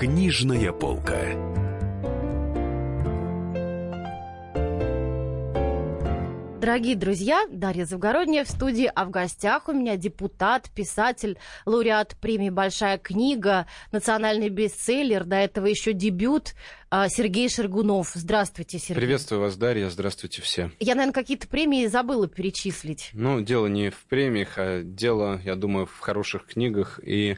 Книжная полка. Дорогие друзья, Дарья Завгородняя в студии, а в гостях у меня депутат, писатель, лауреат премии «Большая книга», национальный бестселлер, до этого еще дебют а, Сергей Шергунов. Здравствуйте, Сергей. Приветствую вас, Дарья, здравствуйте все. Я, наверное, какие-то премии забыла перечислить. Ну, дело не в премиях, а дело, я думаю, в хороших книгах и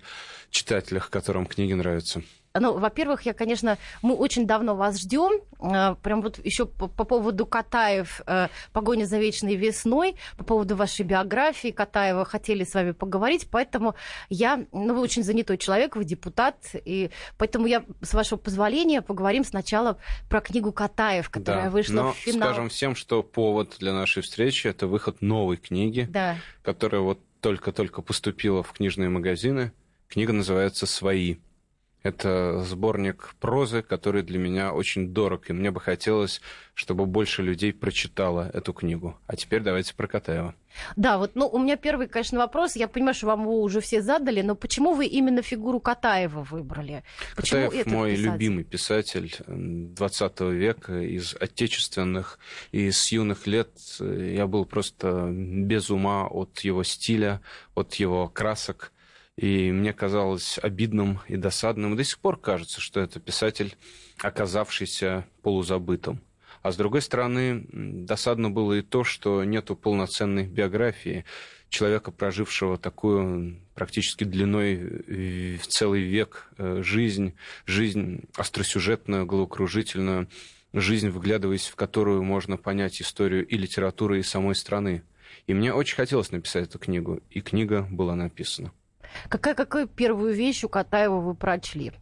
читателях, которым книги нравятся. Ну, во-первых, я, конечно, мы очень давно вас ждем. Э, прям вот еще по, по поводу Катаев, э, погоня за вечной весной, по поводу вашей биографии Катаева хотели с вами поговорить, поэтому я, ну, вы очень занятой человек, вы депутат, и поэтому я, с вашего позволения, поговорим сначала про книгу Катаев, которая да, вышла но в финал. скажем всем, что повод для нашей встречи это выход новой книги, да. которая вот только-только поступила в книжные магазины. Книга называется «Свои». Это сборник прозы, который для меня очень дорог, и мне бы хотелось, чтобы больше людей прочитало эту книгу. А теперь давайте про Катаева. Да, вот, ну, у меня первый, конечно, вопрос. Я понимаю, что вам его уже все задали, но почему вы именно фигуру Катаева выбрали? Почему Катаев мой писатель? любимый писатель 20 века из отечественных, и с юных лет я был просто без ума от его стиля, от его красок. И мне казалось обидным и досадным. И до сих пор кажется, что это писатель, оказавшийся полузабытым. А с другой стороны, досадно было и то, что нету полноценной биографии человека, прожившего такую практически длиной в целый век э, жизнь, жизнь остросюжетную, головокружительную, жизнь, вглядываясь в которую можно понять историю и литературы, и самой страны. И мне очень хотелось написать эту книгу, и книга была написана. Какая, какую первую вещь у Катаева вы прочли?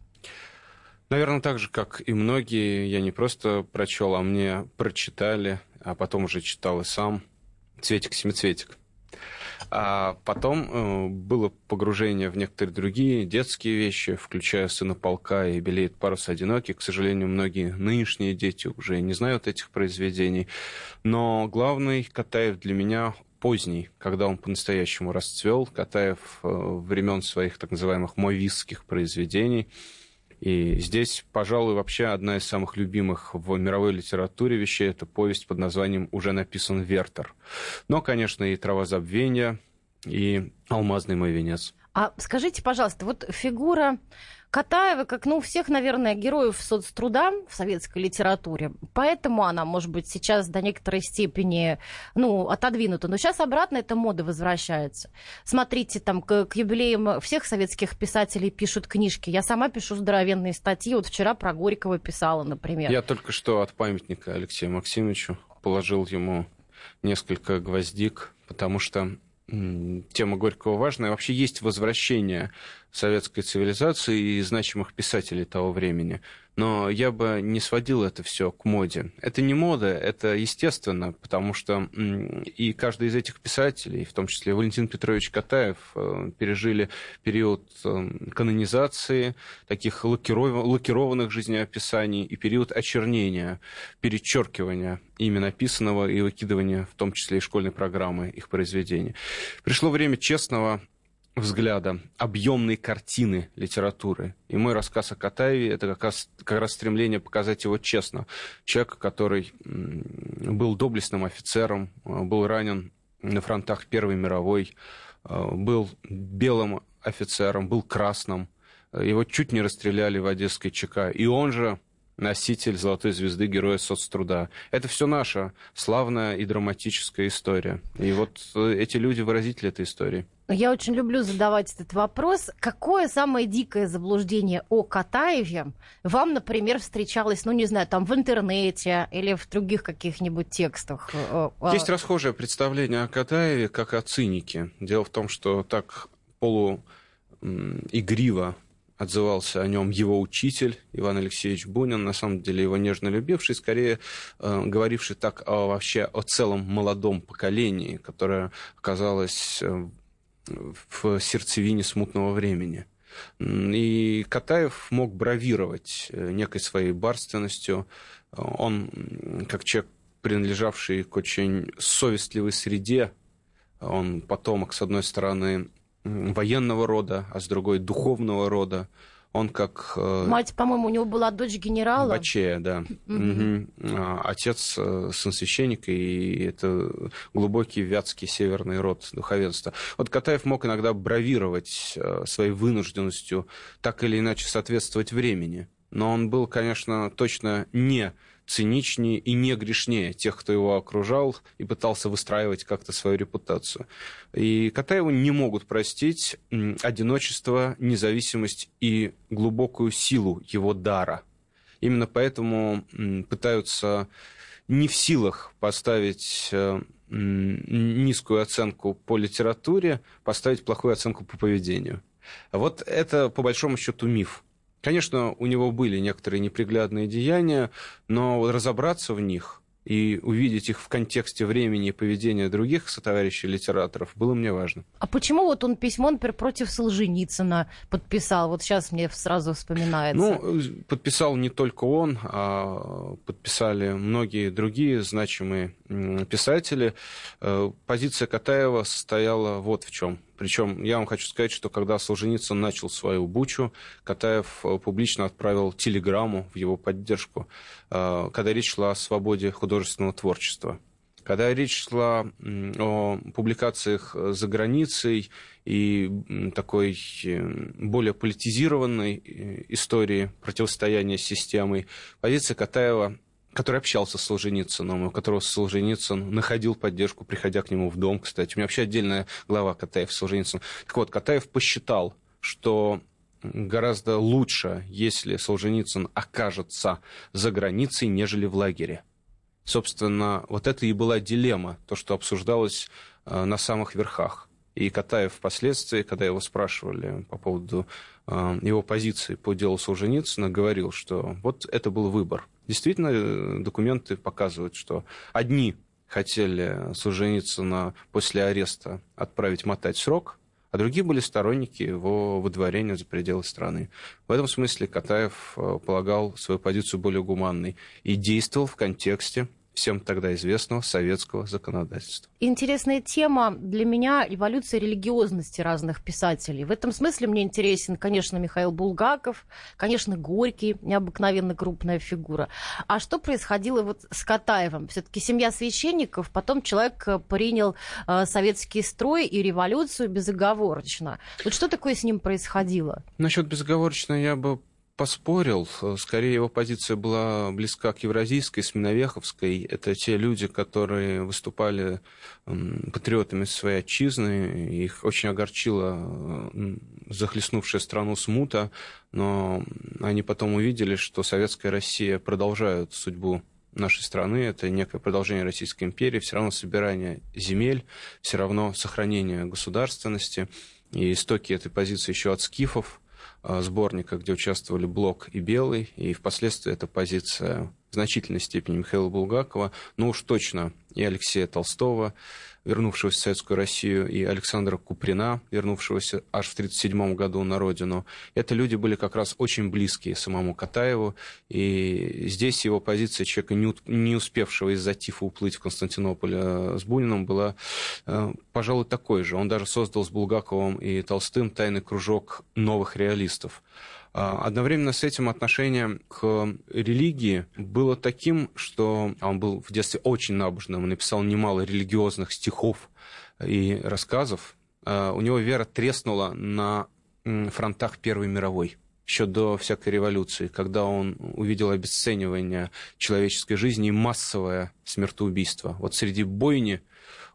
Наверное, так же, как и многие, я не просто прочел, а мне прочитали, а потом уже читал и сам «Цветик-семицветик». А потом э, было погружение в некоторые другие детские вещи, включая «Сына полка» и «Белеет парус одинокий». К сожалению, многие нынешние дети уже не знают этих произведений. Но главный Катаев для меня поздний, когда он по-настоящему расцвел, Катаев э, времен своих так называемых мовистских произведений. И здесь, пожалуй, вообще одна из самых любимых в мировой литературе вещей – это повесть под названием «Уже написан Вертер». Но, конечно, и «Трава забвения», и «Алмазный мой венец». А скажите, пожалуйста, вот фигура Катаева, как, ну, всех, наверное, героев соцтруда в советской литературе, поэтому она, может быть, сейчас до некоторой степени, ну, отодвинута. Но сейчас обратно эта мода возвращается. Смотрите, там, к, к юбилеям всех советских писателей пишут книжки. Я сама пишу здоровенные статьи. Вот вчера про Горького писала, например. Я только что от памятника Алексею Максимовичу положил ему несколько гвоздик, потому что тема Горького важная. Вообще есть возвращение советской цивилизации и значимых писателей того времени но я бы не сводил это все к моде. Это не мода, это естественно, потому что и каждый из этих писателей, в том числе Валентин Петрович Катаев, э, пережили период э, канонизации, таких лакированных жизнеописаний и период очернения, перечеркивания ими написанного и выкидывания, в том числе и школьной программы их произведений. Пришло время честного взгляда, объемной картины литературы. И мой рассказ о Катаеве – это как раз, как раз стремление показать его честно. Человека, который был доблестным офицером, э, был ранен на фронтах Первой мировой, э, был белым офицером, был красным. Его чуть не расстреляли в Одесской ЧК. И он же носитель золотой звезды Героя соцтруда. Это все наша славная и драматическая история. И вот э, эти люди выразители этой истории. Я очень люблю задавать этот вопрос. Какое самое дикое заблуждение о Катаеве вам, например, встречалось, ну, не знаю, там в интернете или в других каких-нибудь текстах? Э, э, Есть расхожее представление о Катаеве как о цинике. Дело в том, что так полуигриво отзывался о нем его учитель Иван Алексеевич Бунин, на самом деле его нежно любивший, скорее э, говоривший так о, вообще о целом молодом поколении, которое оказалось в сердцевине смутного времени. И Катаев мог бравировать э, некой своей барственностью. Он, как человек, принадлежавший к очень совестливой среде, он потомок, с одной стороны, военного рода, а с другой духовного рода. Он как... Э, Мать, по-моему, у него была дочь генерала. Бачея, да. Угу. Отец э, сын священника, и это глубокий вятский северный род духовенства. Вот Катаев мог иногда бравировать э, своей вынужденностью так или иначе соответствовать времени. Но он был, конечно, точно не циничнее и не грешнее тех, кто его окружал и пытался выстраивать как-то свою репутацию. И Катаеву не могут простить одиночество, независимость и глубокую силу его дара. Именно поэтому пытаются не в силах поставить э, низкую оценку по литературе, поставить плохую оценку по поведению. Вот это, по большому счету, миф. Конечно, у него были некоторые неприглядные деяния, но разобраться в них и увидеть их в контексте времени и поведения других сотоварищей литераторов было мне важно. А почему вот он письмо, например, против Солженицына подписал? Вот сейчас мне сразу вспоминается. Ну, подписал не только он, а подписали многие другие значимые писатели. Э, позиция Катаева состояла вот в чем. Причем я вам хочу сказать, что когда Солженицын начал свою бучу, Катаев э, публично отправил телеграмму в его поддержку, э, когда речь шла о свободе художественного творчества. Когда речь шла о публикациях за границей и такой э, более политизированной истории противостояния с системой, позиция Катаева который общался с Солженицыным, у которого Солженицын находил поддержку, приходя к нему в дом, кстати. У меня вообще отдельная глава Катаев Солженицын. Так вот, Катаев посчитал, что гораздо лучше, если Солженицын окажется за границей, нежели в лагере. Собственно, вот это и была дилемма, то, что обсуждалось э, на самых верхах. И Катаев впоследствии, когда его спрашивали по поводу э, его позиции по делу Солженицына, говорил, что вот это был выбор – Действительно, э, документы показывают, что одни хотели Солженицына после ареста отправить мотать срок, а другие были сторонники его выдворения за пределы страны. В этом смысле Катаев э, полагал свою позицию более гуманной и действовал в контексте всем тогда известного советского законодательства. Интересная тема для меня эволюция религиозности разных писателей. В этом смысле мне интересен, конечно, Михаил Булгаков, конечно, Горький, необыкновенно крупная фигура. А что происходило вот с Катаевым? Все-таки семья священников, потом человек э, принял э, советский строй и революцию безоговорочно. Вот что такое с ним происходило? Насчет безоговорочно я бы поспорил. Скорее, его позиция была близка к евразийской, сменовеховской. Это те люди, которые выступали патриотами своей отчизны. Их очень огорчила захлестнувшая страну смута, но они потом увидели, что советская Россия продолжает судьбу нашей страны, это некое продолжение Российской империи, все равно собирание земель, все равно сохранение государственности. И истоки этой позиции еще от скифов, Э, сборника, где участвовали Блок и Белый, и впоследствии эта позиция в значительной степени Михаила Булгакова, но уж точно и Алексея Толстого, вернувшегося в Советскую Россию, и Александра Куприна, вернувшегося аж в 1937 году на родину. Это люди были как раз очень близкие самому Катаеву, и здесь его позиция человека, не успевшего из-за тифа уплыть в Константинополь э, с Буниным, была, э, пожалуй, такой же. Он даже создал с Булгаковым и Толстым тайный кружок новых реалистов. А, одновременно с этим отношение к религии было таким, что он был в детстве очень набожным, написал немало религиозных стихов и рассказов. А, у него вера треснула на фронтах Первой мировой еще до всякой революции, когда он увидел обесценивание человеческой жизни и массовое смертоубийство. Вот среди бойни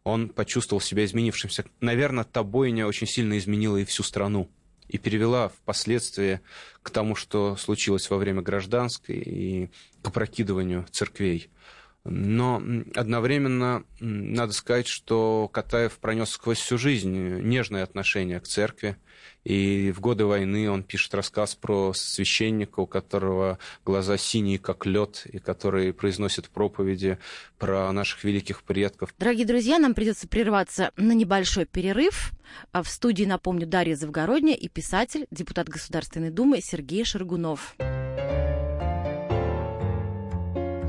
он почувствовал себя изменившимся. Наверное, та бойня очень сильно изменила и всю страну и перевела впоследствии к тому, что случилось во время гражданской и к опрокидыванию церквей. Но одновременно надо сказать, что Катаев пронес сквозь всю жизнь нежное отношение к церкви, и в годы войны он пишет рассказ про священника, у которого глаза синие, как лед, и который произносит проповеди про наших великих предков. Дорогие друзья, нам придется прерваться на небольшой перерыв. А в студии, напомню, Дарья Завгородняя и писатель, депутат Государственной Думы Сергей Шаргунов.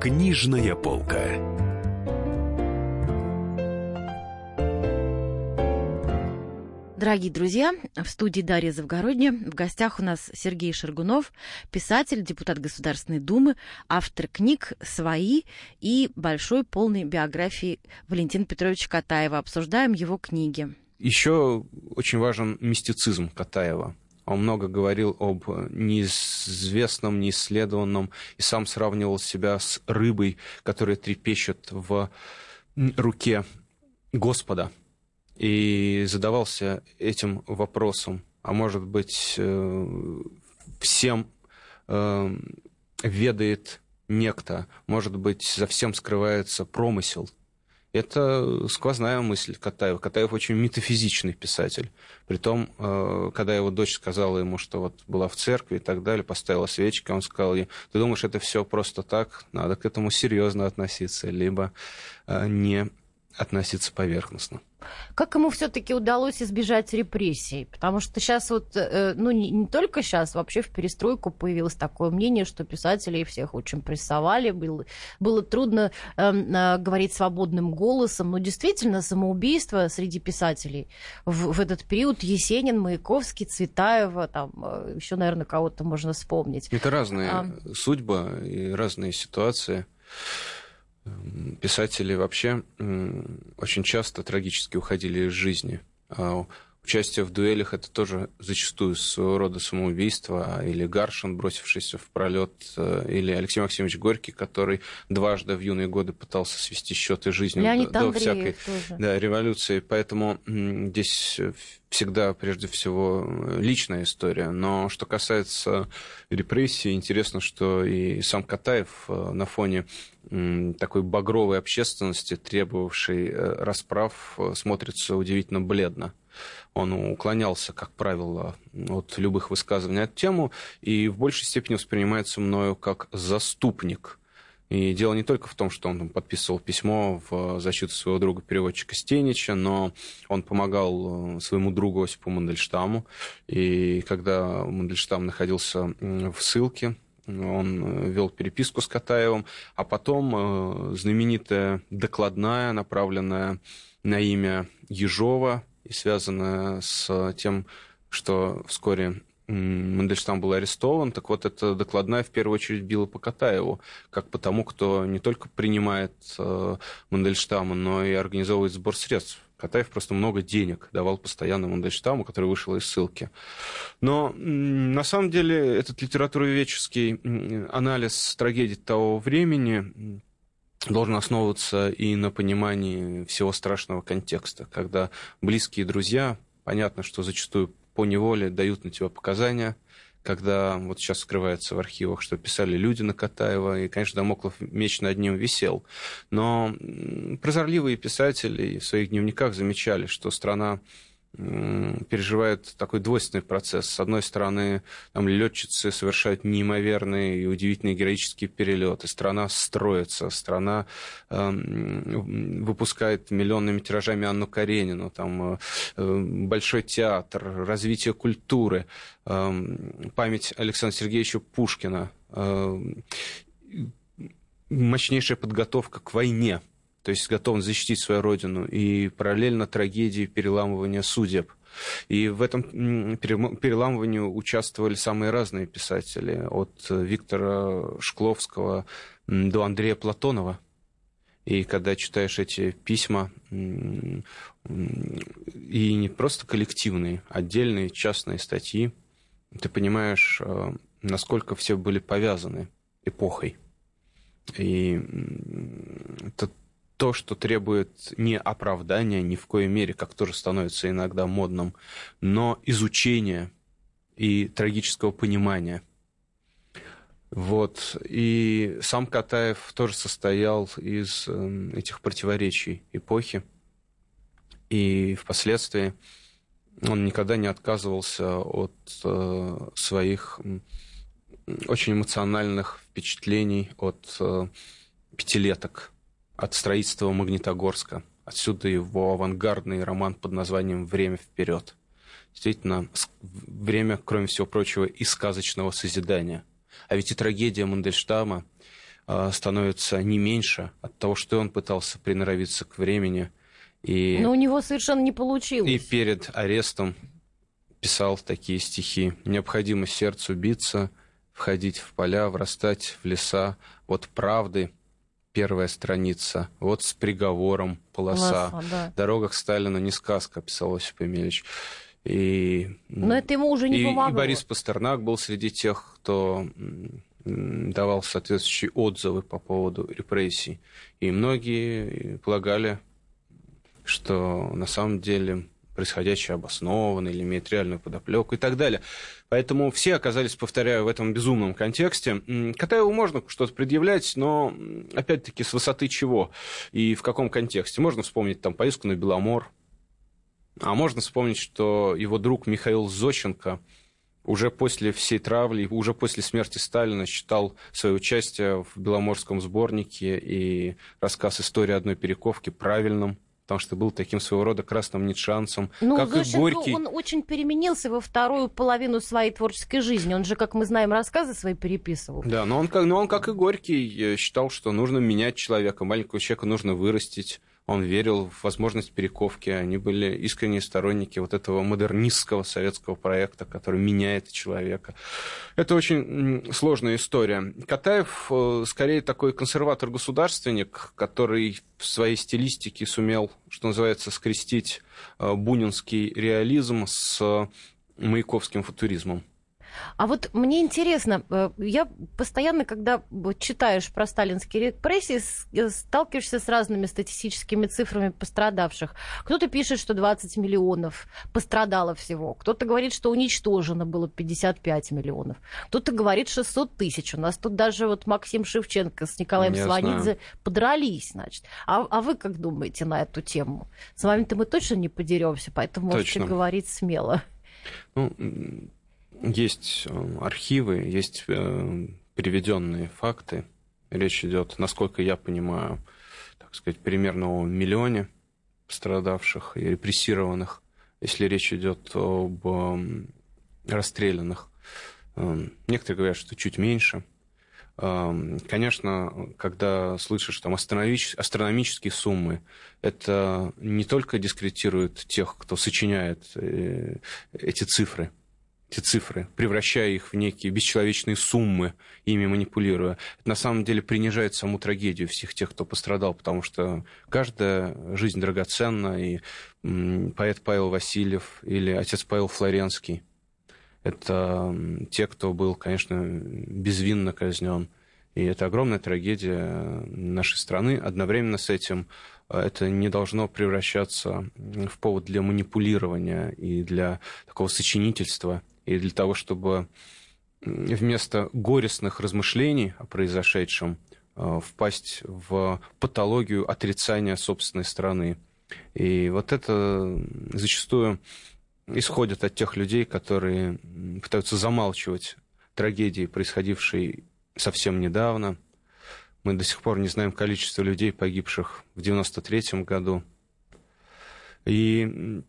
Книжная полка. Дорогие друзья, в студии Дарья Завгородня. В гостях у нас Сергей Шаргунов, писатель, депутат Государственной Думы, автор книг «Свои» и большой полной биографии Валентина Петровича Катаева. Обсуждаем его книги. Еще очень важен мистицизм Катаева. Он много говорил об неизвестном, неисследованном, и сам сравнивал себя с рыбой, которая трепещет в руке Господа – и задавался этим вопросом, а может быть, э, всем э, ведает некто, может быть, за всем скрывается промысел. Это сквозная мысль Катаева. Катаев очень метафизичный писатель. Притом, э, когда его дочь сказала ему, что вот была в церкви и так далее, поставила свечки, он сказал ей, ты думаешь, это все просто так? Надо к этому серьезно относиться, либо не относиться поверхностно. Как ему все-таки удалось избежать репрессий? Потому что сейчас вот, э, ну не, не только сейчас, вообще в перестройку появилось такое мнение, что писателей всех очень прессовали, было, было трудно э, э, говорить свободным голосом. Но действительно, самоубийство среди писателей в, в этот период Есенин, Маяковский, Цветаева, там э, еще, наверное, кого-то можно вспомнить. Это разные а... судьбы и разные ситуации писатели вообще очень часто трагически уходили из жизни. Участие в дуэлях это тоже зачастую своего рода самоубийство, а, или Гаршин, бросившийся в пролет, э, или Алексей Максимович Горький, который дважды в юные годы пытался свести счеты Леонид до, до всякой тоже. Да, революции. Поэтому здесь всегда, прежде всего, личная история. Но что касается репрессий, интересно, что и сам Катаев э, на фоне такой багровой общественности, требовавшей э, расправ, э, смотрится удивительно бледно. Он уклонялся, как правило, от любых высказываний эту тему и в большей степени воспринимается мною как заступник – и дело не только в том, что он там, подписывал письмо в защиту своего друга переводчика Стенича, но он помогал э, своему другу Осипу Мандельштаму. И когда Мандельштам находился в ссылке, он э, вел переписку с Катаевым, а потом э, знаменитая докладная, направленная на имя Ежова и связанная с тем, что вскоре Мандельштам был арестован, так вот эта докладная в первую очередь била по Катаеву, как по тому, кто не только принимает э, Мандельштама, но и организовывает сбор средств. Катаев просто много денег давал постоянно Мандельштаму, который вышел из ссылки. Но на самом деле этот литературоведческий анализ трагедии того времени должен основываться и на понимании всего страшного контекста, когда близкие друзья, понятно, что зачастую по неволе дают на тебя показания, когда вот сейчас скрывается в архивах, что писали люди на Катаева, и, конечно, Дамоклов меч над ним висел. Но прозорливые писатели в своих дневниках замечали, что страна переживает такой двойственный процесс. С одной стороны, там летчицы совершают неимоверные и удивительные героические перелеты. Страна строится, страна э, выпускает миллионными тиражами Анну Каренину, там э, большой театр, развитие культуры, э, память Александра Сергеевича Пушкина, э, мощнейшая подготовка к войне – то есть готов защитить свою родину, и параллельно трагедии переламывания судеб. И в этом переламывании участвовали самые разные писатели, от Виктора Шкловского до Андрея Платонова. И когда читаешь эти письма, и не просто коллективные, отдельные частные статьи, ты понимаешь, э, насколько все были повязаны эпохой. И это то, что требует не оправдания ни в коей мере, как тоже становится иногда модным, но изучения и трагического понимания. Вот. И сам Катаев тоже состоял из эм, этих противоречий эпохи. И впоследствии он никогда не отказывался от э, своих очень эмоциональных впечатлений от э, пятилеток, от строительства Магнитогорска. Отсюда его авангардный роман под названием «Время вперед». Действительно, время, кроме всего прочего, и сказочного созидания. А ведь и трагедия Мандельштама э, становится не меньше от того, что он пытался приноровиться к времени. И, Но у него совершенно не получилось. И перед арестом писал такие стихи. «Необходимо сердцу биться, входить в поля, врастать в леса. Вот правды первая страница, вот с приговором полоса. полоса да. «Дорога к Сталину не сказка», писал Осип Емельевич. И, Но это ему уже не и, помогло. И Борис Пастернак был среди тех, кто давал соответствующие отзывы по поводу репрессий. И многие полагали, что на самом деле происходящее обосновано или имеет реальную подоплеку и так далее. Поэтому все оказались, повторяю, в этом безумном контексте. Катаеву можно что-то предъявлять, но, опять-таки, с высоты чего и в каком контексте. Можно вспомнить там поездку на Беломор, а можно вспомнить, что его друг Михаил Зощенко уже после всей травли, уже после смерти Сталина считал свое участие в Беломорском сборнике и рассказ «История одной перековки» правильным потому что был таким своего рода красным ницшанцем, ну, как Зощенко, и Горький. он очень переменился во вторую половину своей творческой жизни. Он же, как мы знаем, рассказы свои переписывал. Да, но он, но он как и Горький, считал, что нужно менять человека, маленького человека нужно вырастить он верил в возможность перековки, они были искренние сторонники вот этого модернистского советского проекта, который меняет человека. Это очень сложная история. Катаев э, скорее такой консерватор-государственник, который в своей стилистике сумел, что называется, скрестить э, бунинский реализм с маяковским футуризмом. А вот мне интересно, э, я постоянно, когда читаешь про сталинские репрессии, э, сталкиваешься с разными статистическими цифрами пострадавших. Кто-то пишет, что 20 миллионов пострадало всего. Кто-то говорит, что уничтожено было 55 миллионов. Кто-то говорит 600 тысяч. У нас тут даже вот Максим Шевченко с Николаем Я Сванидзе знаю. подрались, значит. А, а вы как думаете на эту тему? С вами-то мы точно не подеремся, поэтому точно. можете говорить смело. Ну, есть э, архивы, есть э, приведенные факты. Речь идет, насколько я понимаю, так сказать, примерно о миллионе пострадавших и репрессированных, если речь идет об э, расстрелянных. Некоторые говорят, что чуть меньше. Конечно, когда слышишь там астрономические суммы, это не только дискредитирует тех, кто сочиняет эти цифры, эти цифры, превращая их в некие бесчеловечные суммы, ими манипулируя, это на самом деле принижает саму трагедию всех тех, кто пострадал, потому что каждая жизнь драгоценна, и поэт Павел Васильев или отец Павел Флоренский – это те, кто был, конечно, безвинно казнен. И это огромная трагедия нашей страны. Одновременно с этим э, это не должно превращаться в повод для манипулирования и для такого сочинительства – и для того, чтобы вместо горестных размышлений о произошедшем э, впасть в патологию отрицания собственной страны. И вот это зачастую исходит от тех людей, которые пытаются замалчивать трагедии, происходившие совсем недавно. Мы до сих пор не знаем количество людей, погибших в 1993 году. И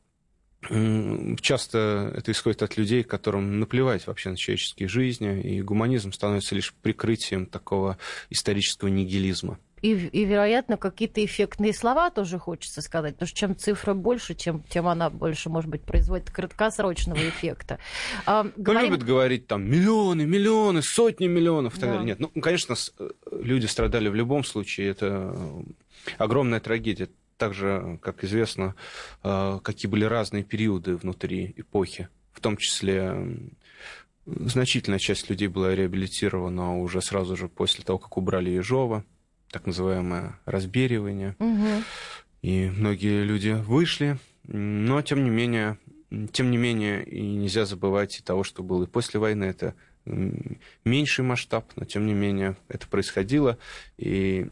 Часто это исходит от людей, которым наплевать вообще на человеческие жизни, и гуманизм становится лишь прикрытием такого исторического нигилизма. И, и, вероятно, какие-то эффектные слова тоже хочется сказать, потому что чем цифра больше, тем, тем она больше, может быть, производит краткосрочного эффекта. А, говорим... любят говорить там миллионы, миллионы, сотни миллионов и так да. далее. Нет, ну, конечно, э, люди страдали в любом случае, это огромная трагедия так же, как известно, э, какие были разные периоды внутри эпохи. В том числе значительная часть людей была реабилитирована уже сразу же после того, как убрали Ежова, так называемое разберивание. Угу. И многие люди вышли, но тем не менее, тем не менее, и нельзя забывать и того, что было и после войны. Это меньший масштаб, но тем не менее это происходило. И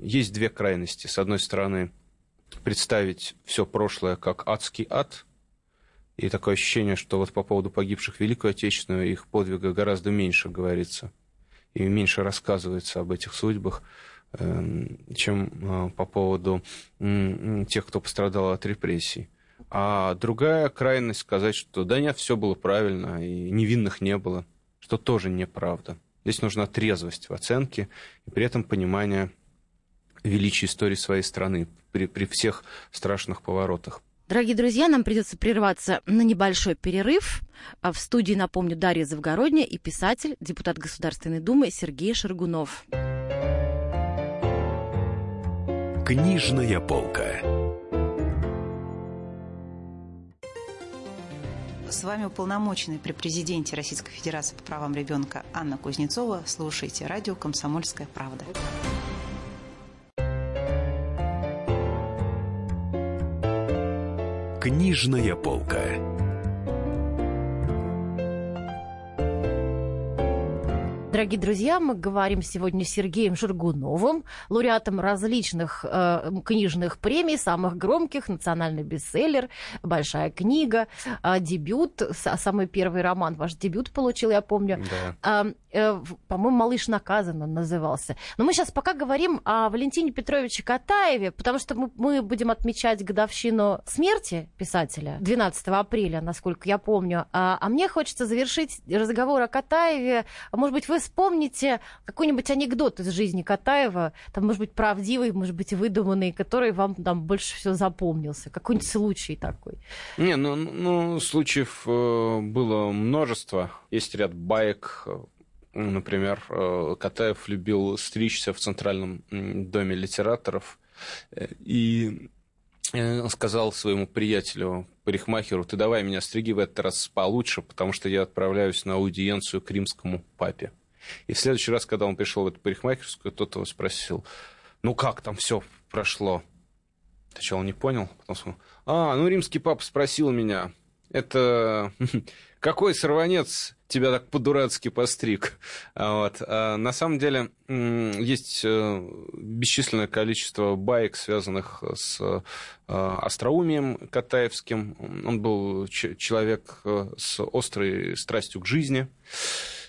есть две крайности. С одной стороны, представить все прошлое как адский ад. И такое ощущение, что вот по поводу погибших Великую Отечественную их подвига гораздо меньше говорится. И меньше рассказывается об этих судьбах, эм, чем э, по поводу тех, кто пострадал от репрессий. А другая крайность сказать, что да нет, все было правильно, и невинных не было, что тоже неправда. Здесь нужна трезвость в оценке и при этом понимание величия истории своей страны при, при всех страшных поворотах. Дорогие друзья, нам придется прерваться на небольшой перерыв. А в студии, напомню, Дарья Завгородняя и писатель, депутат Государственной Думы Сергей Шаргунов. Книжная полка. С вами уполномоченный при президенте Российской Федерации по правам ребенка Анна Кузнецова. Слушайте радио «Комсомольская правда». Книжная полка. Дорогие друзья, мы говорим сегодня с Сергеем Шаргуновым, лауреатом различных э, книжных премий, самых громких, национальный бестселлер, большая книга, э, дебют, самый первый роман, ваш дебют получил, я помню. Да. Э, э, по-моему, «Малыш наказан» он назывался. Но мы сейчас пока говорим о Валентине Петровиче Катаеве, потому что мы, мы будем отмечать годовщину смерти писателя 12 апреля, насколько я помню. А, а мне хочется завершить разговор о Катаеве. Может быть, вы вспомните какой-нибудь анекдот из жизни Катаева, там, может быть, правдивый, может быть, выдуманный, который вам там больше всего запомнился. Какой-нибудь случай такой. Не, ну, ну случаев э, было множество. Есть ряд баек, Например, э, Катаев любил стричься в Центральном доме литераторов. Э, и сказал своему приятелю, парикмахеру, ты давай меня стриги в этот раз получше, потому что я отправляюсь на аудиенцию к римскому папе. И в следующий раз, когда он пришел в эту парикмахерскую, тот его спросил, ну как там все прошло? Сначала не понял, потом сказал, а, ну римский папа спросил меня, это какой сорванец тебя так по-дурацки постриг? Вот. А на самом деле есть э, бесчисленное количество баек, связанных с э, остроумием Катаевским. Он был человек э, с острой страстью к жизни.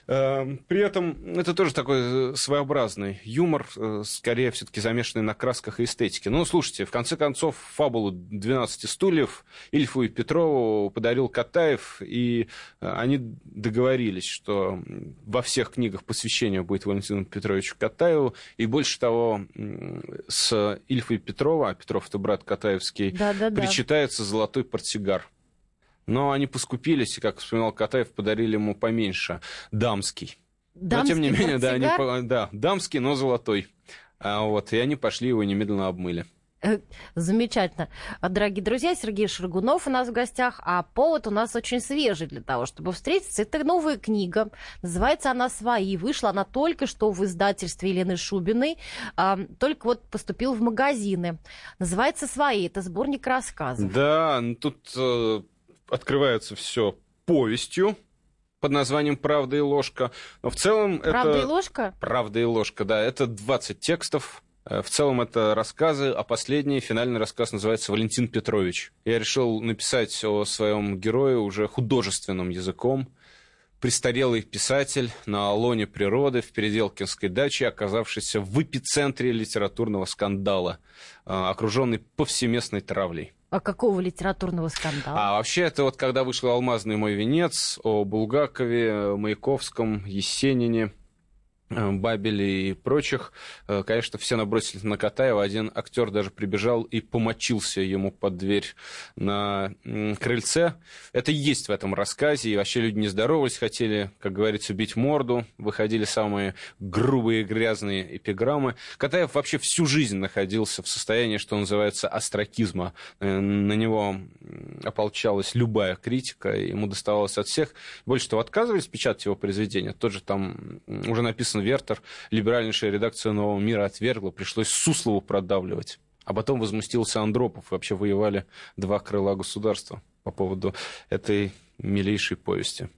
Эм, при этом это тоже такой э, своеобразный юмор, э, скорее все-таки замешанный на красках и эстетике. Ну, слушайте, в конце концов, фабулу «12 стульев» Ильфу и Петрову подарил Катаев, и э, они договорились, что во всех книгах посвящение будет Валентину Петровичу Катаеву, и больше того, с Ильфой и Петрова, а Петров это брат Катаевский, да, да, да. причитается золотой портсигар. Но они поскупились, и, как вспоминал Катаев, подарили ему поменьше. Дамский. Дамский но, тем не менее, да, они, да, дамский, но золотой. А, вот, и они пошли его немедленно обмыли. Э, замечательно. Дорогие друзья, Сергей Шаргунов у нас в гостях, а повод у нас очень свежий для того, чтобы встретиться. Это новая книга, называется она «Свои». Вышла она только что в издательстве Елены Шубиной, только вот поступил в магазины. Называется «Свои». Это сборник рассказов. Да, ну тут э, открывается все повестью под названием «Правда и ложка». Но в целом «Правда это... «Правда и ложка»? «Правда и ложка», да. Это 20 текстов. Э, в целом это рассказы, а последний, финальный рассказ называется «Валентин Петрович». Я решил написать о своем герое уже художественным языком. Престарелый писатель на лоне природы в Переделкинской даче, оказавшийся в эпицентре литературного скандала, э, окруженный повсеместной травлей. А какого литературного скандала? А вообще это вот когда вышел «Алмазный мой венец» о Булгакове, Маяковском, Есенине, Э, Бабели и прочих, э, конечно, все набросились на Катаева. Один актер даже прибежал и помочился ему под дверь на крыльце. Это есть в этом рассказе, и вообще люди не здоровались, хотели, как говорится, бить морду, выходили самые грубые, грязные эпиграммы. Катаев вообще всю жизнь находился в состоянии, что называется, астракизма. Э, на него ополчалась любая критика, ему доставалось от всех. Больше того, отказывались печатать его произведения. Тот же там уже написан Джонсон Вертер, либеральнейшая редакция «Нового мира» отвергла, пришлось Суслову продавливать. А потом возмустился Андропов, вообще воевали два крыла государства по поводу этой милейшей повести.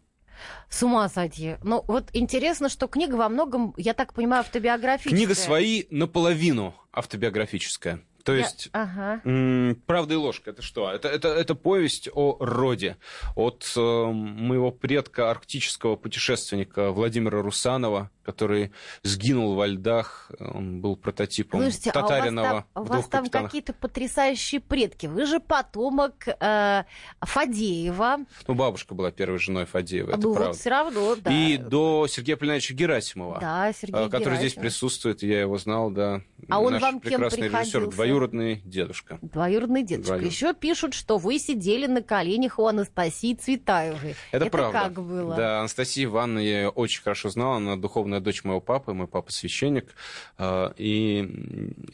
С ума сойти. Ну, вот интересно, что книга во многом, я так понимаю, автобиографическая. Книга свои наполовину автобиографическая. То Я- есть Ага. М, Правда и ложка это что? Это, это, это повесть о роде. От э, моего предка, арктического путешественника Владимира Русанова, который сгинул во льдах. Он был прототипом Слушайте, а у вас Татаринова там, у вас там какие-то потрясающие предки. Вы же потомок э, Фадеева. Ну, бабушка была первой женой Фадеева, это ну вот правда. все равно, да. И до Сергея Полиновича Герасимова. Да, Сергей э, который здесь Герасимов. присутствует, я его знал, да. А он Наш вам кем прекрасный режиссер, приходился? двоюродный дедушка. Двоюродный дедушка. Двоюродный. Еще пишут, что вы сидели на коленях у Анастасии Цветаевой. Это, правда. как было? Да, Анастасия Ивановна я её очень хорошо знала. Она духовная дочь моего папы, мой папа священник. А, И,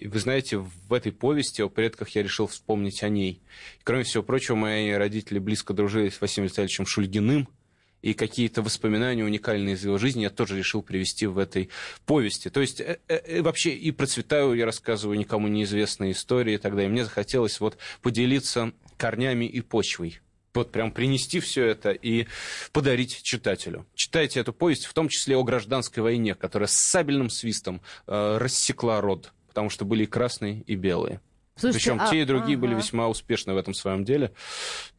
вы знаете, в этой повести о предках я решил вспомнить о ней. И, кроме всего прочего, мои родители близко дружили с Василием Витальевичем Шульгиным. И какие-то воспоминания уникальные из его жизни я тоже решил привести в этой повести. То есть э, э, вообще и про Цветаеву я рассказываю никому неизвестные истории и так. Мне захотелось вот поделиться корнями и почвой вот прям принести все это и подарить читателю. Читайте эту повесть, в том числе о гражданской войне, которая с сабельным свистом э, рассекла род, потому что были и красные, и белые. Слушайте, Причем а- те и другие были ага. весьма успешны в этом своем деле,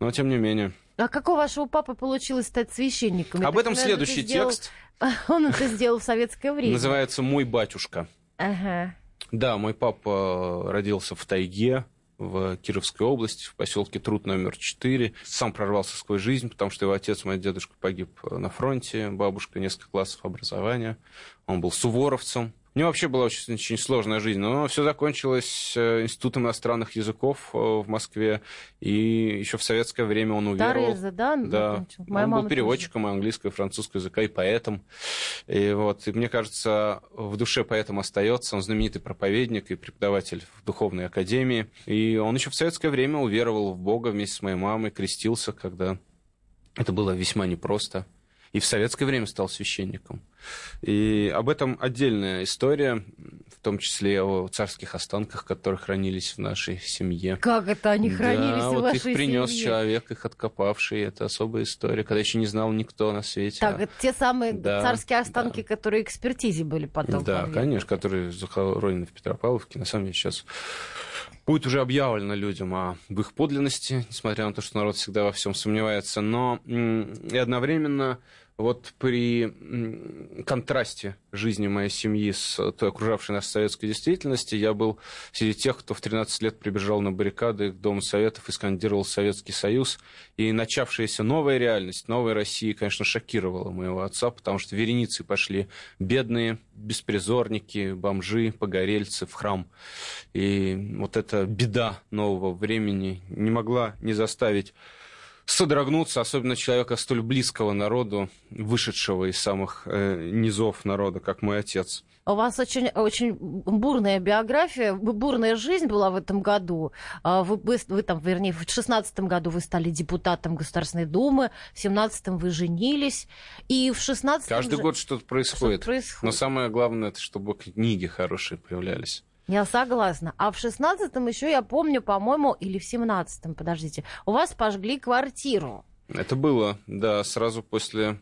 но тем не менее. А как у вашего папы получилось стать священником? Об этом следующий сделал- текст Он это сделал в советское время. называется «Мой батюшка». Ага. Да, мой папа родился в тайге, в Кировской области, в поселке Труд номер 4. Сам прорвался сквозь жизнь, потому что его отец, мой дедушка, погиб на фронте, бабушка несколько классов образования. Он был суворовцем. У него вообще была очень, очень сложная жизнь, но все закончилось э, Институтом иностранных языков э, в Москве, и еще в советское время он уверовал. Тареза, да? Да? Моя он был тоже. переводчиком английского и французского языка и поэтом. И вот, и мне кажется, в душе поэтом остается. Он знаменитый проповедник и преподаватель в духовной академии. И он еще в советское время уверовал в Бога вместе с моей мамой, крестился, когда это было весьма непросто. И в советское время стал священником. И об этом отдельная история, в том числе о царских останках, которые хранились в нашей семье. Как это они хранились да, в вот вашей их принес семье? человек, их откопавший. Это особая история, когда еще не знал никто на свете. Так, А- это те самые Да, царские останки, да. которые экспертизе были потом. да, подвергнуты. конечно, которые захоронены в Петропавловке. На самом деле сейчас будет уже объявлено людям о в их подлинности, несмотря на то, что народ всегда во всем сомневается. Но и одновременно вот при контрасте жизни моей семьи с той окружавшей нас советской действительности, я был среди тех, кто в 13 лет прибежал на баррикады к Дому Советов и скандировал Советский Союз. И начавшаяся новая реальность, новая Россия, конечно, шокировала моего отца, потому что вереницы пошли бедные, беспризорники, бомжи, погорельцы в храм. И вот эта беда нового времени не могла не заставить содрогнуться, особенно человека столь близкого народу, вышедшего из самых э, низов народа, как мой отец. У вас очень, очень бурная биография, бу- бурная жизнь была в этом году. А Вы, вы, там, вернее, в шестнадцатом году вы стали депутатом Государственной Думы, в семнадцатом вы женились, и в шестнадцатом... Каждый год что-то происходит. Что-то происходит. Но самое главное, это чтобы книги хорошие появлялись. Я согласна. А в шестнадцатом еще я помню, по-моему, или в семнадцатом, подождите, у вас пожгли квартиру. Это было, да, сразу после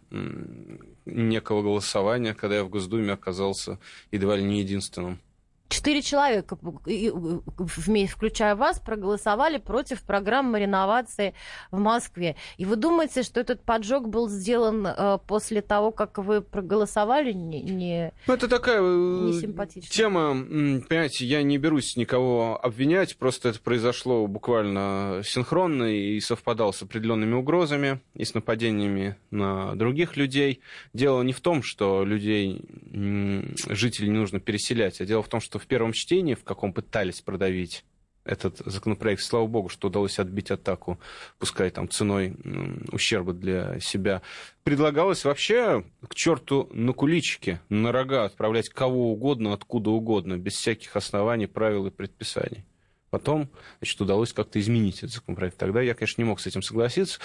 некого голосования, когда я в Госдуме оказался едва ли не единственным. Четыре человека, и- вме- включая вас, проголосовали против программы реновации в Москве. И вы думаете, что этот поджог был сделан э, после того, как вы проголосовали? Не, не- Ну, это такая э, Несимпатично. тема, понимаете, я не берусь никого обвинять, просто это произошло буквально синхронно и совпадало с определенными угрозами и с нападениями на других людей. Дело не в том, что людей, жителей не нужно переселять, а дело в том, что в первом чтении, в каком пытались продавить этот законопроект, слава богу, что удалось отбить атаку, пускай там ценой ущерба для себя, предлагалось вообще к черту на куличики, на рога отправлять кого угодно, откуда угодно, без всяких оснований, правил и предписаний. Потом, значит, удалось как-то изменить этот законопроект. Тогда я, конечно, не мог с этим согласиться.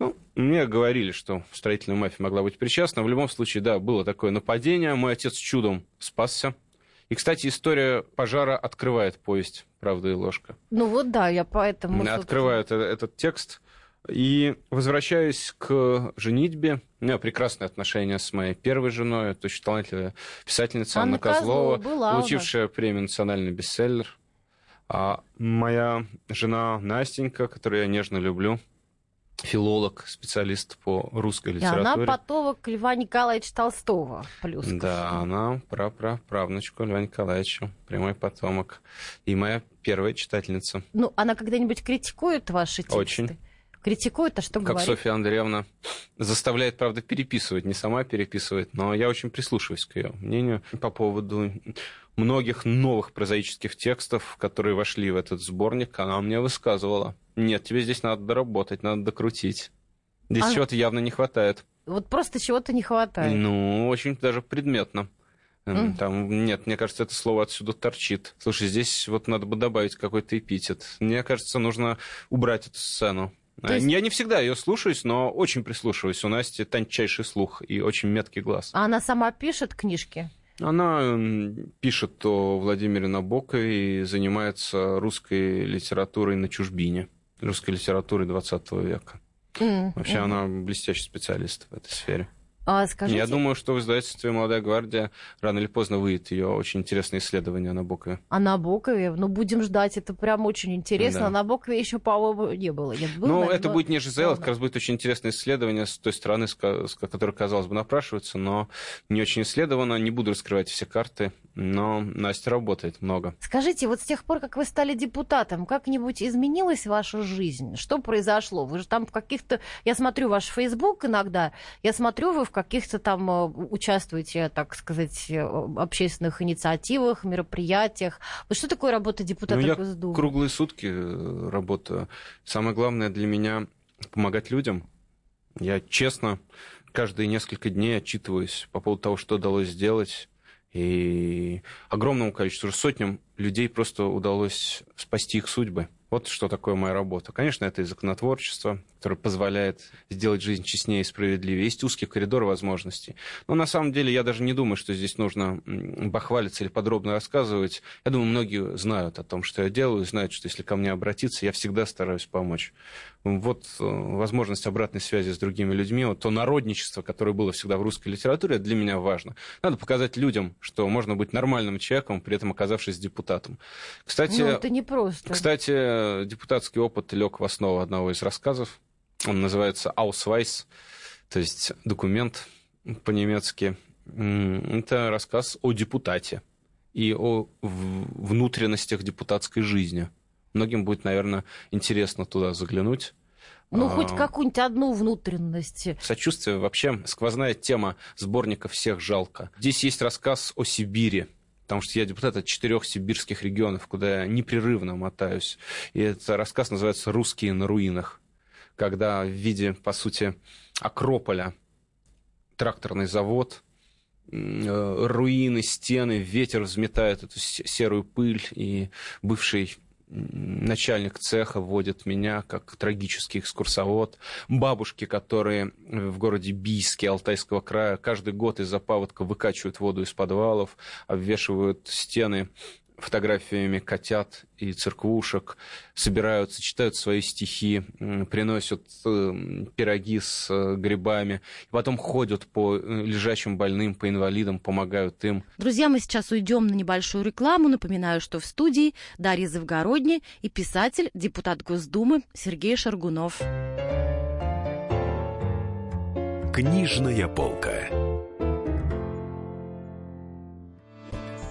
Ну, мне говорили, что строительная мафия могла быть причастна. В любом случае, да, было такое нападение. Мой отец чудом спасся. И, кстати, история пожара открывает повесть «Правда и ложка». Ну вот да, я поэтому... собственно, Открывают э- этот текст. И возвращаюсь к женитьбе. У меня прекрасные отношения с моей первой женой. Это очень талантливая писательница Анна Анна, Козлова, Козлова получившая премию «Национальный бестселлер». А моя жена Настенька, которую я нежно люблю, филолог, специалист по русской И литературе. она потомок Льва Николаевича Толстого. Плюс Да, она прапраправнучка Льва Николаевича, прямой потомок. И моя первая читательница. Ну, она когда-нибудь критикует ваши тексты? Очень. Критикует, а что Как говорит? Софья Андреевна заставляет, правда, переписывать. Не сама переписывает, но я очень прислушиваюсь к ее мнению по поводу многих новых прозаических текстов, которые вошли в этот сборник. Она мне высказывала. Нет, тебе здесь надо доработать, надо докрутить. Здесь А- чего-то явно не хватает. Вот просто чего-то не хватает. Ну, очень даже предметно. Мгм. Там, нет, мне кажется, это слово отсюда торчит. Слушай, здесь вот надо бы добавить какой-то эпитет. Мне кажется, нужно убрать эту сцену. То есть- Я не всегда ее слушаюсь, но очень прислушиваюсь. У Насти тончайший слух и очень меткий глаз. А она сама пишет книжки? Она пишет о Владимире Набокове и занимается русской литературой на чужбине, русской литературой 20 века. М, Вообще м. она блестящий специалист в этой сфере. А скажите, Я думаю, что в издательстве «Молодая гвардия» рано или поздно выйдет ее очень интересное исследование о Набокове. о Набокове? Ну, будем ждать, это прям очень интересно. Да. О Набокове еще, по-моему, не было. Нет, было, ну, наверное, это но- будет не Ну, это как раз будет очень интересное исследование с той стороны, с ко- с ко- которой, казалось бы, напрашивается, но не очень исследовано. Не буду раскрывать все карты, но Настя работает много. Скажите, вот с тех пор, как вы стали депутатом, как-нибудь изменилась ваша жизнь? Что произошло? Вы же там в каких-то... Я смотрю ваш Фейсбук иногда, я смотрю, вы в каких-то там э, участвуете, так сказать, э, общественных инициативах, мероприятиях. Вот что такое работа депутата Ну, я Госдумы? круглые сутки э, работаю. Самое главное для меня помогать людям. Я честно каждые несколько дней отчитываюсь по поводу того, что удалось сделать. И огромному количеству, сотням людей просто удалось спасти их судьбы. Вот что такое моя работа. Конечно, это и законотворчество, которое позволяет сделать жизнь честнее и справедливее. Есть узкий коридор возможностей. Но на самом деле я даже не думаю, что здесь нужно бахвалиться или подробно рассказывать. Я думаю, многие знают о том, что я делаю, знают, что если ко мне обратиться, я всегда стараюсь помочь. Вот э, возможность обратной связи с другими людьми, вот то народничество, которое было всегда в русской литературе, это для меня важно. Надо показать людям, что можно быть нормальным человеком, при этом оказавшись депутатом. Кстати, Ну, это не просто. кстати, депутатский опыт лег в основу одного из рассказов. Он называется «Ausweis», то есть документ по-немецки. Это рассказ о депутате и о внутренностях депутатской жизни. Многим будет, наверное, интересно туда заглянуть. Ну, А, хоть какую-нибудь одну внутренность. Сочувствие вообще сквозная тема сборника «Всех жалко». Здесь есть рассказ о Сибири, потому что я депутат от четырех сибирских регионов, куда я непрерывно мотаюсь. И этот рассказ называется «Русские на руинах», когда в виде, по сути, Акрополя тракторный завод, э, руины, стены, ветер взметает эту серую пыль, и бывший начальник цеха вводит меня как трагический экскурсовод. Бабушки, которые в городе Бийске Алтайского края каждый год из-за паводка выкачивают воду из подвалов, обвешивают стены фотографиями котят и церквушек, собираются, читают свои стихи, приносят э, пироги с э, грибами, и потом ходят по э, лежачим больным, по инвалидам, помогают им. Друзья, мы сейчас уйдем на небольшую рекламу. Напоминаю, что в студии Дарья Завгородня и писатель, депутат Госдумы Сергей Шаргунов. Книжная полка.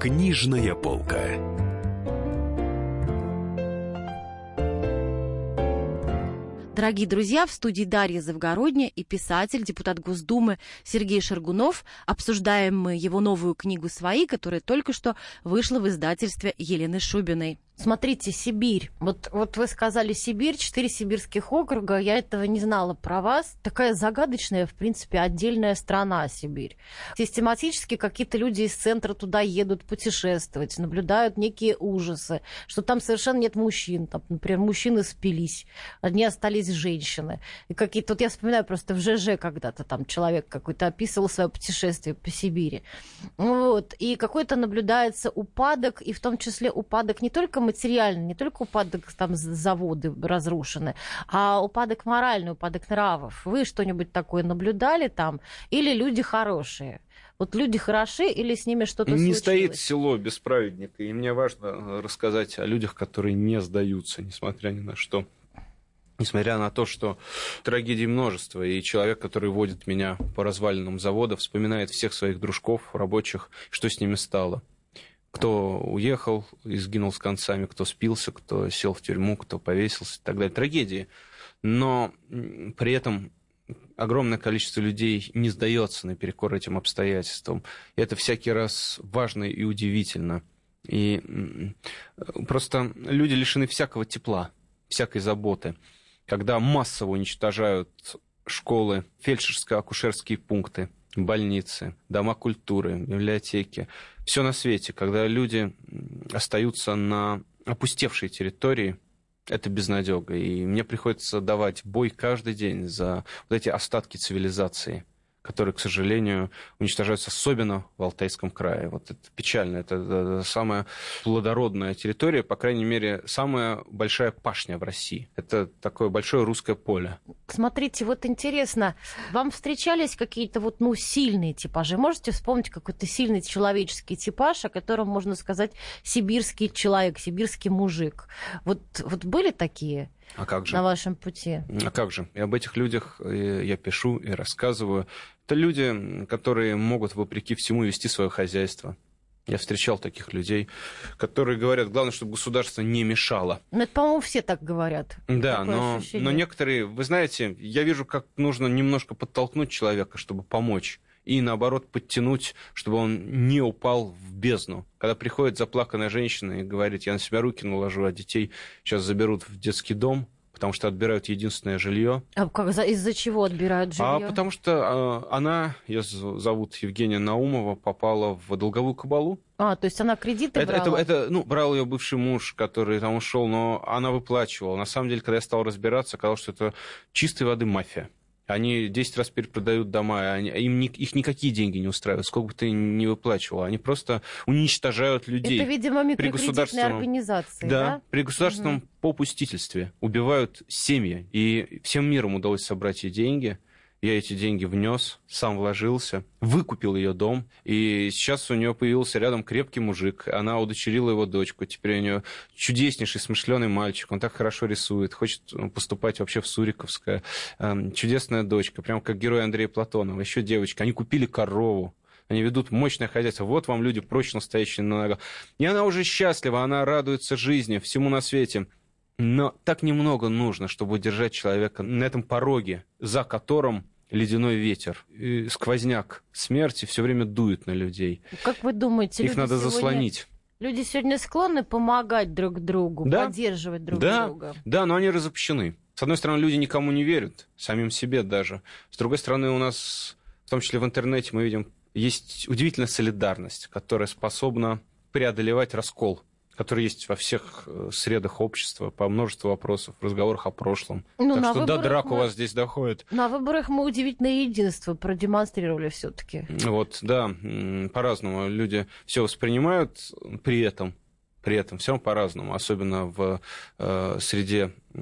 Книжная полка. Дорогие друзья, в студии Дарья Завгородня и писатель, депутат Госдумы Сергей Шаргунов. Обсуждаем мы его новую книгу «Свои», которая только что вышла в издательстве Елены Шубиной. Смотрите, Сибирь. Вот, вот вы сказали Сибирь, четыре сибирских округа. Я этого не знала про вас. Такая загадочная, в принципе, отдельная страна Сибирь. Систематически какие-то люди из центра туда едут путешествовать, наблюдают некие ужасы, что там совершенно нет мужчин. Там, например, мужчины спились, одни остались женщины. И какие-то... Вот я вспоминаю просто в ЖЖ когда-то там человек какой-то описывал свое путешествие по Сибири. Вот. И какой-то наблюдается упадок, и в том числе упадок не только материальный, не только упадок там заводы разрушены, а упадок моральный, упадок нравов. Вы что-нибудь такое наблюдали там? Или люди хорошие? Вот люди хороши или с ними что-то Не случилось? стоит село без праведника. И мне важно рассказать о людях, которые не сдаются, несмотря ни на что. Несмотря на то, что трагедий множество, и человек, который водит меня по развалинам завода, вспоминает всех своих дружков, рабочих, что с ними стало. Кто уехал и сгинул с концами, кто спился, кто сел в тюрьму, кто повесился и так далее. Трагедии. Но при этом огромное количество людей не сдается наперекор этим обстоятельствам. И это всякий раз важно и удивительно. И просто люди лишены всякого тепла, всякой заботы когда массово уничтожают школы, фельдшерско-акушерские пункты, больницы, дома культуры, библиотеки, все на свете, когда люди остаются на опустевшей территории, это безнадега. И мне приходится давать бой каждый день за вот эти остатки цивилизации – которые, к сожалению, уничтожаются особенно в Алтайском крае. Вот это печально. Это самая плодородная территория, по крайней мере, самая большая пашня в России. Это такое большое русское поле. Смотрите, вот интересно, вам встречались какие-то вот, ну, сильные типажи? Можете вспомнить какой-то сильный человеческий типаж, о котором можно сказать сибирский человек, сибирский мужик? Вот, вот были такие? А как же? На вашем пути. А как же? И об этих людях э, я пишу и рассказываю. Это люди, которые могут, вопреки всему, вести свое хозяйство. Я встречал таких людей, которые говорят, главное, чтобы государство не мешало. Ну, это, по-моему, все так говорят. Да, но, но некоторые, вы знаете, я вижу, как нужно немножко подтолкнуть человека, чтобы помочь и, наоборот, подтянуть, чтобы он не упал в бездну. Когда приходит заплаканная женщина и говорит, я на себя руки наложу, а детей сейчас заберут в детский дом, потому что отбирают единственное жилье. А как, из-за чего отбирают жилье? А потому что э, она, ее зовут Евгения Наумова, попала в долговую кабалу. А, то есть она кредиты это, брала? Это, это, ну, брал ее бывший муж, который там ушел, но она выплачивала. На самом деле, когда я стал разбираться, оказалось, что это чистой воды мафия. Они 10 раз перепродают дома, они, им ни, их никакие деньги не устраивают, сколько бы ты ни выплачивал. Они просто уничтожают людей. Это, видимо, микрокредитные организации, да? Да, при государственном угу. попустительстве убивают семьи. И всем миром удалось собрать эти деньги – я эти деньги внес, сам вложился, выкупил ее дом, и сейчас у нее появился рядом крепкий мужик. Она удочерила его дочку. Теперь у нее чудеснейший, смышленый мальчик. Он так хорошо рисует, хочет ну, поступать вообще в Суриковское. Эм, чудесная дочка, прям как герой Андрея Платонова. Еще девочка. Они купили корову. Они ведут мощное хозяйство. Вот вам люди прочно стоящие на ногах. И она уже счастлива, она радуется жизни, всему на свете. Но так немного нужно, чтобы удержать человека на этом пороге, за которым ледяной ветер, и сквозняк смерти все время дует на людей. Как вы думаете, их надо сегодня... заслонить? Люди сегодня склонны помогать друг другу, да? поддерживать друг да, друга. Да, но они разобщены. С одной стороны, люди никому не верят, самим себе даже. С другой стороны, у нас, в том числе в интернете, мы видим, есть удивительная солидарность, которая способна преодолевать раскол который есть во всех э, средах общества, по множеству вопросов, в разговорах о прошлом. Ну, так что до драк мы... у вас здесь доходит. На выборах мы удивительное единство продемонстрировали все-таки. Вот, да, по-разному люди все воспринимают при этом. При этом все по-разному, особенно в э, среде э,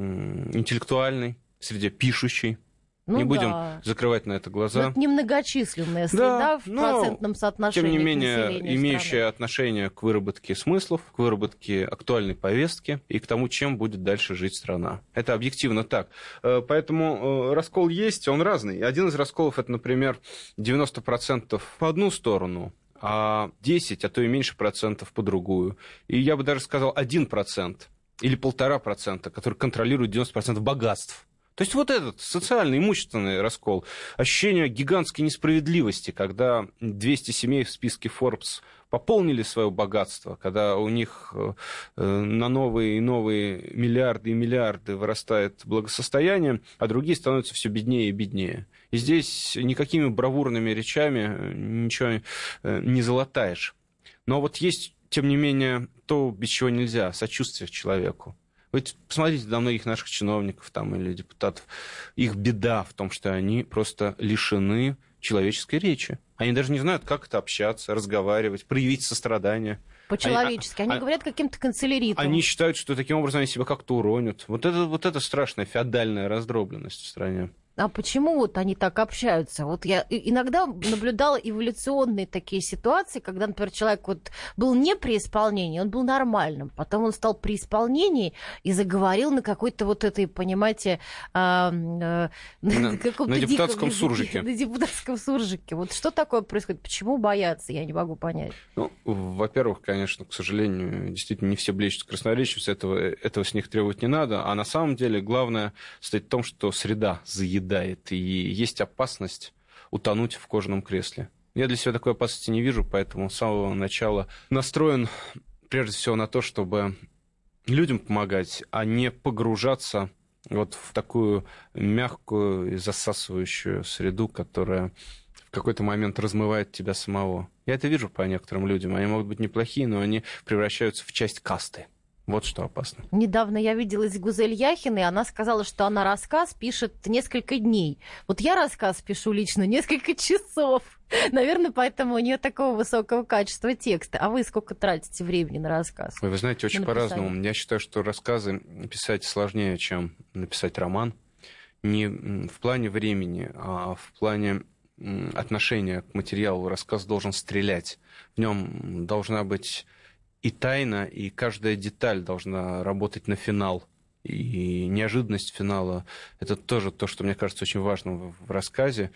интеллектуальной, среде пишущей. Ну, не будем да. закрывать на это глаза. Но это немногочисленная среда да, в процентном соотношении. Тем не менее, имеющая страны. отношение к выработке смыслов, к выработке актуальной повестки и к тому, чем будет дальше жить страна. Это объективно так. Э, поэтому э, раскол есть, он разный. Один из расколов это, например, 90% по одну сторону, а 10, а то и меньше процентов по другую. И я бы даже сказал 1% или полтора процента, который контролирует 90% богатств то есть вот этот социальный, имущественный раскол, ощущение гигантской несправедливости, когда 200 семей в списке Forbes пополнили свое богатство, когда у них э, на новые и новые миллиарды и миллиарды вырастает благосостояние, а другие становятся все беднее и беднее. И здесь никакими бравурными речами ничего не золотаешь. Но вот есть, тем не менее, то, без чего нельзя, сочувствие к человеку. Вы посмотрите на многих наших чиновников там, или депутатов. Их беда в том, что они просто лишены человеческой речи. Они даже не знают, как это общаться, разговаривать, проявить сострадание. По-человечески. Они, они, они говорят каким-то канцеляритом. Они считают, что таким образом они себя как-то уронят. Вот это, вот это страшная феодальная раздробленность в стране а почему вот они так общаются? Вот я иногда наблюдала эволюционные такие ситуации, когда, например, человек вот был не при исполнении, он был нормальным, потом он стал при исполнении и заговорил на какой-то вот этой, понимаете, а, а, на, на депутатском диком, суржике. На депутатском суржике. Вот что такое происходит? Почему боятся? Я не могу понять. Ну, во-первых, конечно, к сожалению, действительно не все блещут красноречивцы, этого, этого с них требовать не надо, а на самом деле главное стоит в том, что среда заедает съедает, и есть опасность утонуть в кожаном кресле. Я для себя такой опасности не вижу, поэтому с самого начала настроен прежде всего на то, чтобы людям помогать, а не погружаться вот в такую мягкую и засасывающую среду, которая в какой-то момент размывает тебя самого. Я это вижу по некоторым людям. Они могут быть неплохие, но они превращаются в часть касты. Вот что опасно. Недавно я видела с Гузель Яхиной, она сказала, что она рассказ пишет несколько дней. Вот я рассказ пишу лично несколько часов. Наверное, поэтому у нее такого высокого качества текста. А вы сколько тратите времени на рассказ? Вы, вы знаете, очень по-разному. Я считаю, что рассказы писать сложнее, чем написать роман. Не в плане времени, а в плане отношения к материалу. Рассказ должен стрелять. В нем должна быть и тайна, и каждая деталь должна работать на финал. И неожиданность финала – это тоже то, что мне кажется очень важным в рассказе.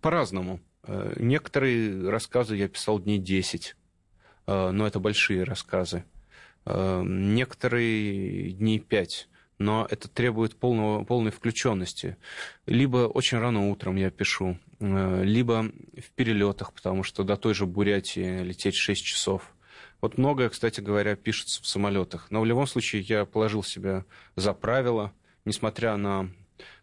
По-разному. Э, некоторые рассказы я писал дней 10, э, но это большие рассказы. Э, некоторые дней 5 но это требует полного, полной включенности. Либо очень рано утром я пишу, э, либо в перелетах, потому что до той же Бурятии лететь 6 часов. Вот многое, кстати говоря, пишется в самолетах. Но в любом случае я положил себя за правило, несмотря на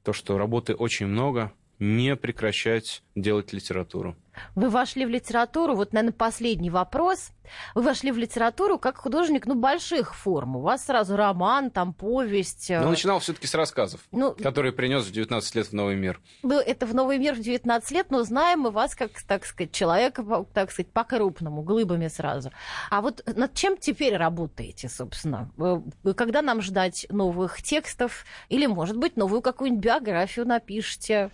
то, что работы очень много, не прекращать делать литературу. Вы вошли в литературу, вот, наверное, последний вопрос. Вы вошли в литературу как художник, ну, больших форм. У вас сразу роман, там, повесть. Ну, начинал все-таки с рассказов, ну, которые принес в 19 лет в новый мир. Ну, это в новый мир в 19 лет, но знаем мы вас как, так сказать, человека, так сказать, по-крупному, глыбами сразу. А вот над чем теперь работаете, собственно? Когда нам ждать новых текстов? Или, может быть, новую какую-нибудь биографию напишите?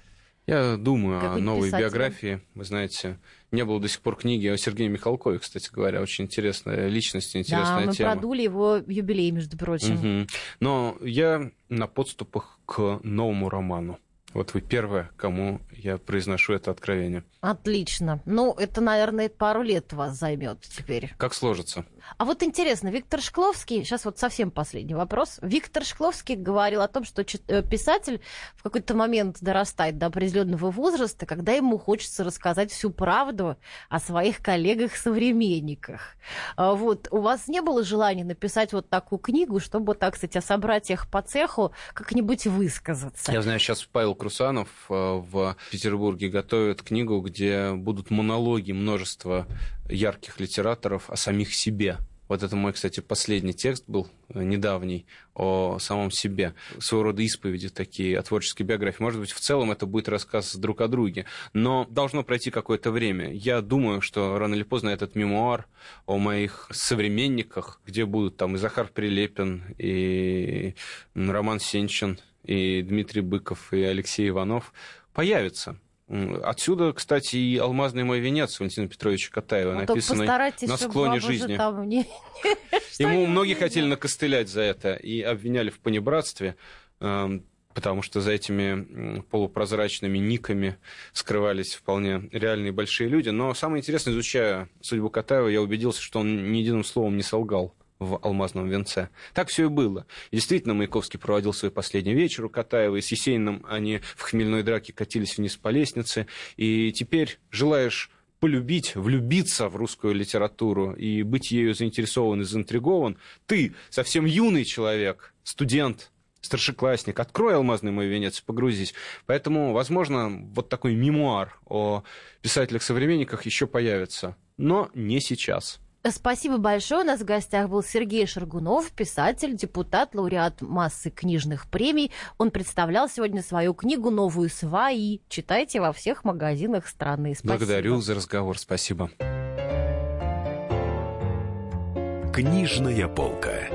Я думаю о новой писатель. биографии. Вы знаете, не было до сих пор книги о Сергее Михалкове, кстати говоря. Очень интересная личность, интересная да, мы тема. мы продули его юбилей, между прочим. Угу. Но я на подступах к новому роману. Вот вы первая, кому я произношу это откровение. Отлично. Ну, это, наверное, пару лет вас займет теперь. Как сложится? А вот интересно, Виктор Шкловский, сейчас вот совсем последний вопрос. Виктор Шкловский говорил о том, что э, писатель в какой-то момент дорастает до определенного возраста, когда ему хочется рассказать всю правду о своих коллегах-современниках. А вот у вас не было желания написать вот такую книгу, чтобы, так сказать, о собратьях по цеху как-нибудь высказаться? Я знаю, сейчас Павел Крусанов э, в Петербурге готовит книгу, где будут монологи множества ярких литераторов о самих себе. Вот это мой, кстати, последний текст был э, недавний о самом себе. Своего рода исповеди такие, о творческой биографии. Может быть, в целом это будет рассказ друг о друге. Но должно пройти какое-то время. Я думаю, что рано или поздно этот мемуар о моих современниках, где будут там и Захар Прилепин, и Роман Сенчин, и Дмитрий Быков, и Алексей Иванов, появится. Отсюда, кстати, и «Алмазный мой венец» Валентина Петровича Катаева, ну, написанный на склоне жизни. Там не... Ему многие хотели накостылять за это и обвиняли в понебратстве, эм, потому что за этими полупрозрачными никами скрывались вполне реальные большие люди. Но самое интересное, изучая судьбу Катаева, я убедился, что он ни единым словом не солгал в «Алмазном венце». Так все и было. действительно, Маяковский проводил свой последний вечер у Катаева, и с Есениным они в хмельной драке катились вниз по лестнице. И теперь желаешь полюбить, влюбиться в русскую литературу и быть ею заинтересован и заинтригован, ты, совсем юный человек, студент, старшеклассник, открой «Алмазный мой венец» и погрузись. Поэтому, возможно, вот такой мемуар о писателях-современниках еще появится, но не сейчас. Спасибо большое. У нас в гостях был Сергей Шаргунов, писатель, депутат, лауреат массы книжных премий. Он представлял сегодня свою книгу «Новую сваи». Читайте во всех магазинах страны. Спасибо. Благодарю за разговор. Спасибо. Книжная полка.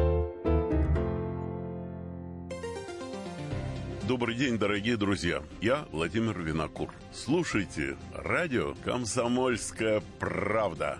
Добрый день, дорогие друзья. Я Владимир Винокур. Слушайте радио «Комсомольская правда».